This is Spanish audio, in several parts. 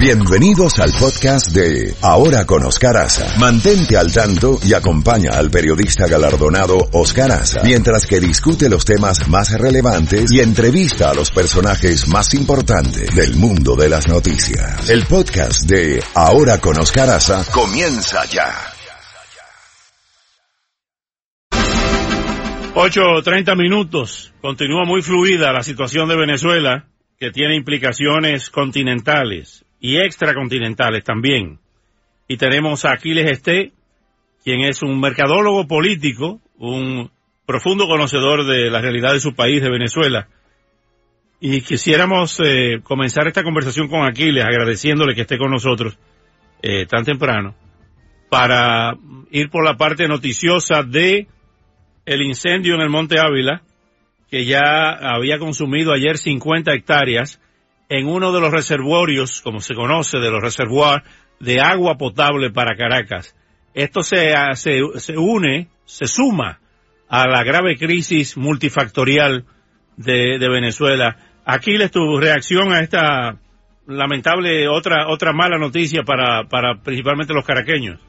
Bienvenidos al podcast de Ahora con Oscar Aza. Mantente al tanto y acompaña al periodista galardonado Oscar Aza mientras que discute los temas más relevantes y entrevista a los personajes más importantes del mundo de las noticias. El podcast de Ahora con Oscar Aza comienza ya. 8.30 minutos. Continúa muy fluida la situación de Venezuela, que tiene implicaciones continentales y extracontinentales también. Y tenemos a Aquiles Esté, quien es un mercadólogo político, un profundo conocedor de la realidad de su país, de Venezuela. Y quisiéramos eh, comenzar esta conversación con Aquiles, agradeciéndole que esté con nosotros eh, tan temprano, para ir por la parte noticiosa de el incendio en el Monte Ávila, que ya había consumido ayer 50 hectáreas en uno de los reservorios, como se conoce, de los reservoirs de agua potable para Caracas. Esto se, se, se une, se suma a la grave crisis multifactorial de, de Venezuela. Aquiles, tu reacción a esta lamentable otra otra mala noticia para, para principalmente los caraqueños.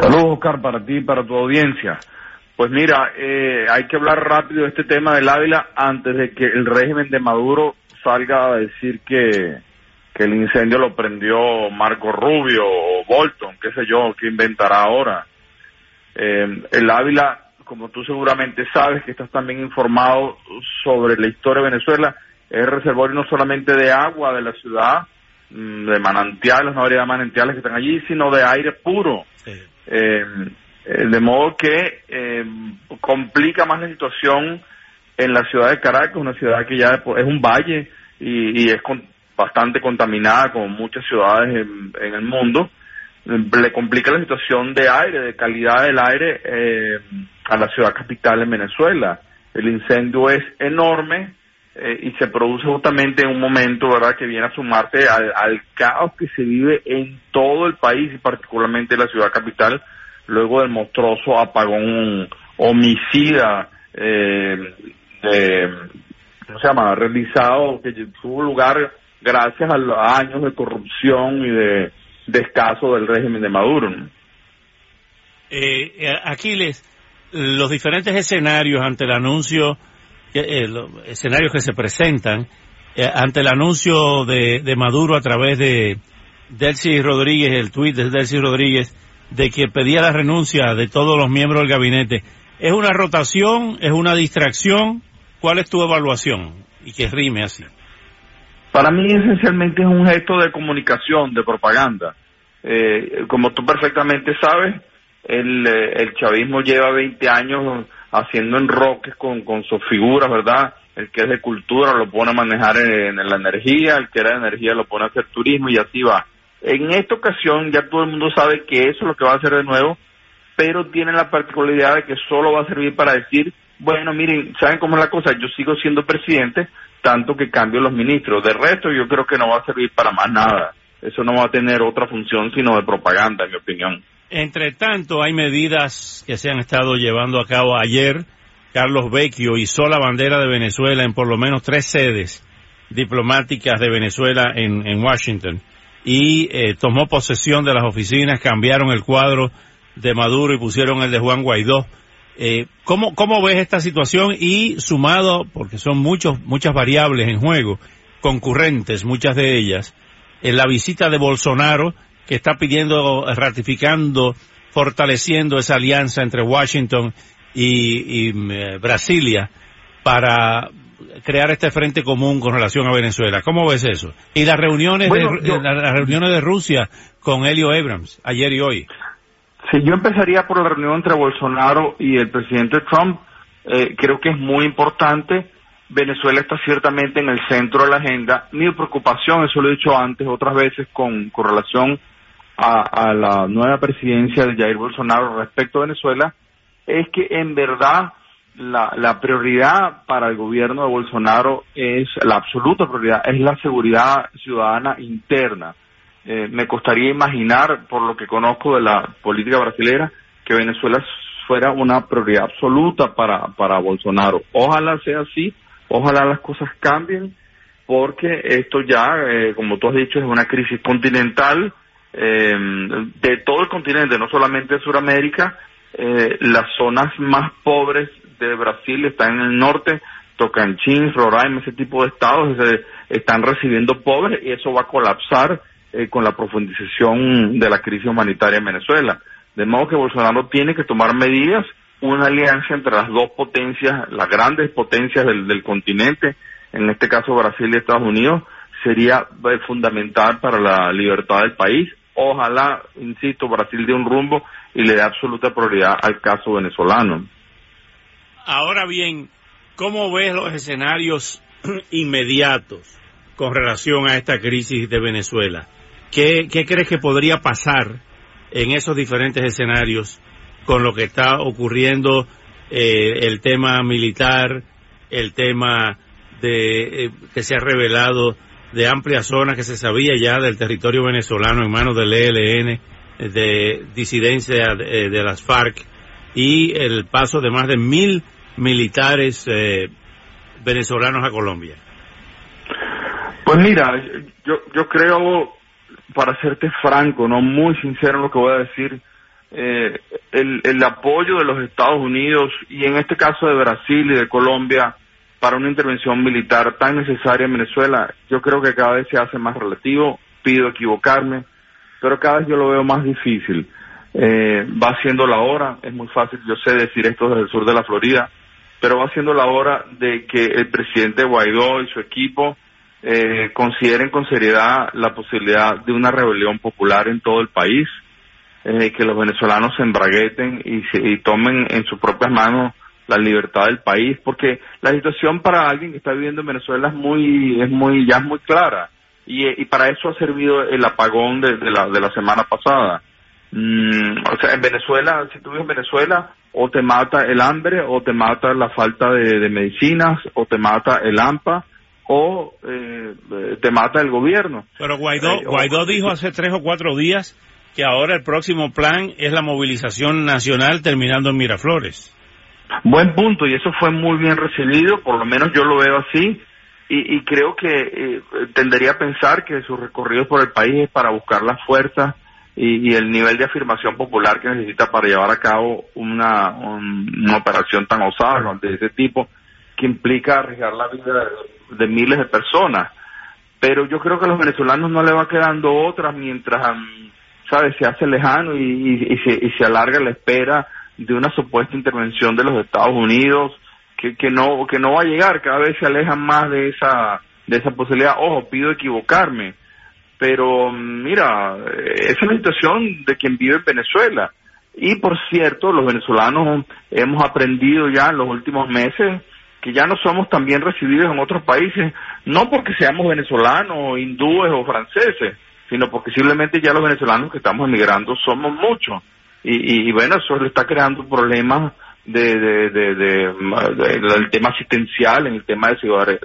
Saludos, Oscar, para ti y para tu audiencia. Pues mira, eh, hay que hablar rápido de este tema del Ávila antes de que el régimen de Maduro salga a decir que, que el incendio lo prendió Marco Rubio o Bolton, qué sé yo, que inventará ahora. Eh, el Ávila, como tú seguramente sabes, que estás también informado sobre la historia de Venezuela, es reservorio no solamente de agua de la ciudad, mm, de manantiales, no habría manantiales que están allí, sino de aire puro. Sí. Eh, de modo que eh, complica más la situación en la ciudad de Caracas, una ciudad que ya es un valle y, es bastante contaminada como muchas ciudades en, el mundo, le complica la situación de aire, de calidad del aire eh, a la ciudad capital en Venezuela. El incendio es enorme eh, y se produce justamente en un momento, ¿verdad?, que viene a sumarse al caos que se vive en todo el país y particularmente en la ciudad capital luego del monstruoso apagón homicida eh, de, ¿cómo se llama?, realizado, que tuvo lugar gracias a los años de corrupción y de descaso del régimen de Maduro. ¿no? Eh, Aquiles, los diferentes escenarios ante el anuncio, eh, los escenarios que se presentan eh, ante el anuncio de, de, Maduro a través de Delcy Rodríguez, el tuit de Delcy Rodríguez, de que pedía la renuncia de todos los miembros del gabinete. ¿Es una rotación? ¿Es una distracción? ¿Cuál es tu evaluación? Y que rime así. Para mí esencialmente es un gesto de comunicación, de propaganda. Eh, como tú perfectamente sabes, el, el chavismo lleva 20 años haciendo enroques con, con sus figuras, ¿verdad? El que es de cultura lo pone a manejar en, en la energía, el que era de energía lo pone a hacer turismo y así va. En esta ocasión ya todo el mundo sabe que eso es lo que va a hacer de nuevo, pero tiene la particularidad de que solo va a servir para decir, bueno, miren, ¿saben cómo es la cosa? Yo sigo siendo presidente, tanto que cambio los ministros. De resto, yo creo que no va a servir para más nada. Eso no va a tener otra función sino de propaganda, en mi opinión. Entre tanto, hay medidas que se han estado llevando a cabo ayer. Carlos Vecchio hizo la bandera de Venezuela en por lo menos tres sedes diplomáticas de Venezuela en, en Washington y eh, tomó posesión de las oficinas, cambiaron el cuadro de Maduro y pusieron el de Juan Guaidó. Eh, ¿cómo, ¿Cómo ves esta situación? Y sumado, porque son muchos, muchas variables en juego, concurrentes, muchas de ellas, en la visita de Bolsonaro, que está pidiendo, ratificando, fortaleciendo esa alianza entre Washington y, y eh, Brasilia para crear este frente común con relación a Venezuela. ¿Cómo ves eso? Y las reuniones, bueno, de, yo, las reuniones de Rusia con Helio Abrams, ayer y hoy. Sí, yo empezaría por la reunión entre Bolsonaro y el presidente Trump. Eh, creo que es muy importante. Venezuela está ciertamente en el centro de la agenda. Mi preocupación, eso lo he dicho antes otras veces con, con relación a, a la nueva presidencia de Jair Bolsonaro respecto a Venezuela, es que en verdad la, la, prioridad para el gobierno de Bolsonaro es, la absoluta prioridad, es la seguridad ciudadana interna. Eh, me costaría imaginar, por lo que conozco de la política brasileña, que Venezuela fuera una prioridad absoluta para, para Bolsonaro. Ojalá sea así, ojalá las cosas cambien porque esto ya, eh, como tú has dicho, es una crisis continental eh, de todo el continente, no solamente de Sudamérica. Eh, las zonas más pobres de Brasil están en el norte, Tocantins, Roraima, ese tipo de estados están recibiendo pobres y eso va a colapsar con la profundización de la crisis humanitaria en Venezuela. De modo que Bolsonaro tiene que tomar medidas, una alianza entre las dos potencias, las grandes potencias del continente, en este caso Brasil y Estados Unidos, sería eh, fundamental para la libertad del país. Ojalá, insisto, Brasil dé un rumbo y le dé absoluta prioridad al caso venezolano. Ahora bien, ¿cómo ves los escenarios inmediatos con relación a esta crisis de Venezuela? ¿Qué, crees que podría pasar en esos diferentes escenarios con lo que está ocurriendo eh, el tema militar, el tema de, eh, que se ha revelado de amplias zonas que se sabía ya del territorio venezolano en manos del ELN, de disidencia de, las FARC y el paso de más de mil militares eh, venezolanos a Colombia. Pues mira, yo, yo creo, para serte franco, no muy sincero en lo que voy a decir, eh, el, el apoyo de los Estados Unidos y en este caso de Brasil y de Colombia para una intervención militar tan necesaria en Venezuela, yo creo que cada vez se hace más relativo, pido equivocarme, pero cada vez yo lo veo más difícil. Eh, va siendo la hora, es muy fácil, yo sé decir esto desde el sur de la Florida, pero va siendo la hora de que el presidente Guaidó y su equipo eh, consideren con seriedad la posibilidad de una rebelión popular en todo el país, eh, que los venezolanos se embragueten y, y tomen en sus propias manos la libertad del país, porque la situación para alguien que está viviendo en Venezuela es muy, es muy, ya es muy clara. Y, para eso ha servido el apagón de, la, de la semana pasada. Mm, o sea, en Venezuela, si tú vives en Venezuela, o te mata el hambre, o te mata la falta de, medicinas, o te mata el AMPA, o eh, te mata el gobierno. Pero Guaidó, eh, Guaidó dijo hace tres o cuatro días que ahora el próximo plan es la movilización nacional terminando en Miraflores. Buen punto, y eso fue muy bien recibido, por lo menos yo lo veo así, y, y creo que eh, tendería a pensar que su recorrido por el país es para buscar las fuerzas y, el nivel de afirmación popular que necesita para llevar a cabo una, una operación tan osada de ese tipo, que implica arriesgar la vida de, miles de personas. Pero yo creo que a los venezolanos no le va quedando otra mientras, ¿sabes? Se hace lejano y, y, se, y se alarga la espera de una supuesta intervención de los Estados Unidos que, que no que no va a llegar cada vez se alejan más de esa de esa posibilidad ojo pido equivocarme pero mira esa es la situación de quien vive en Venezuela. Y por cierto los venezolanos hemos aprendido ya en los últimos meses que ya no somos tan bien recibidos en otros países no porque seamos venezolanos hindúes o franceses sino porque simplemente ya los venezolanos que estamos emigrando somos muchos. Y, y, bueno, eso le está creando problemas de, de, de, del tema asistencial, en el tema de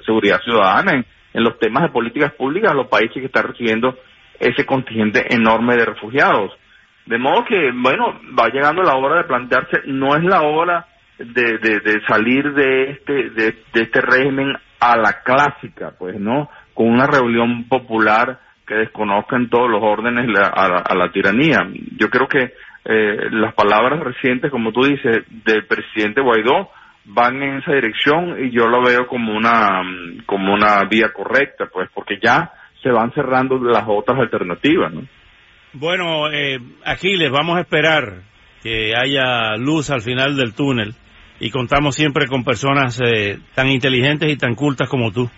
seguridad ciudadana, en los temas de políticas públicas a los países que están recibiendo ese contingente enorme de refugiados. De modo que, bueno, va llegando la hora de plantearse, no es la hora de, de, salir de este, de, este régimen a la clásica, pues, ¿no? Con una rebelión popular que desconozca en todos los órdenes a la tiranía. Yo creo que eh, las palabras recientes, como tú dices, del presidente Guaidó van en esa dirección y yo lo veo como una como una vía correcta, pues, porque ya se van cerrando las otras alternativas, ¿no? Bueno, eh, aquí les vamos a esperar que haya luz al final del túnel y contamos siempre con personas eh, tan inteligentes y tan cultas como tú.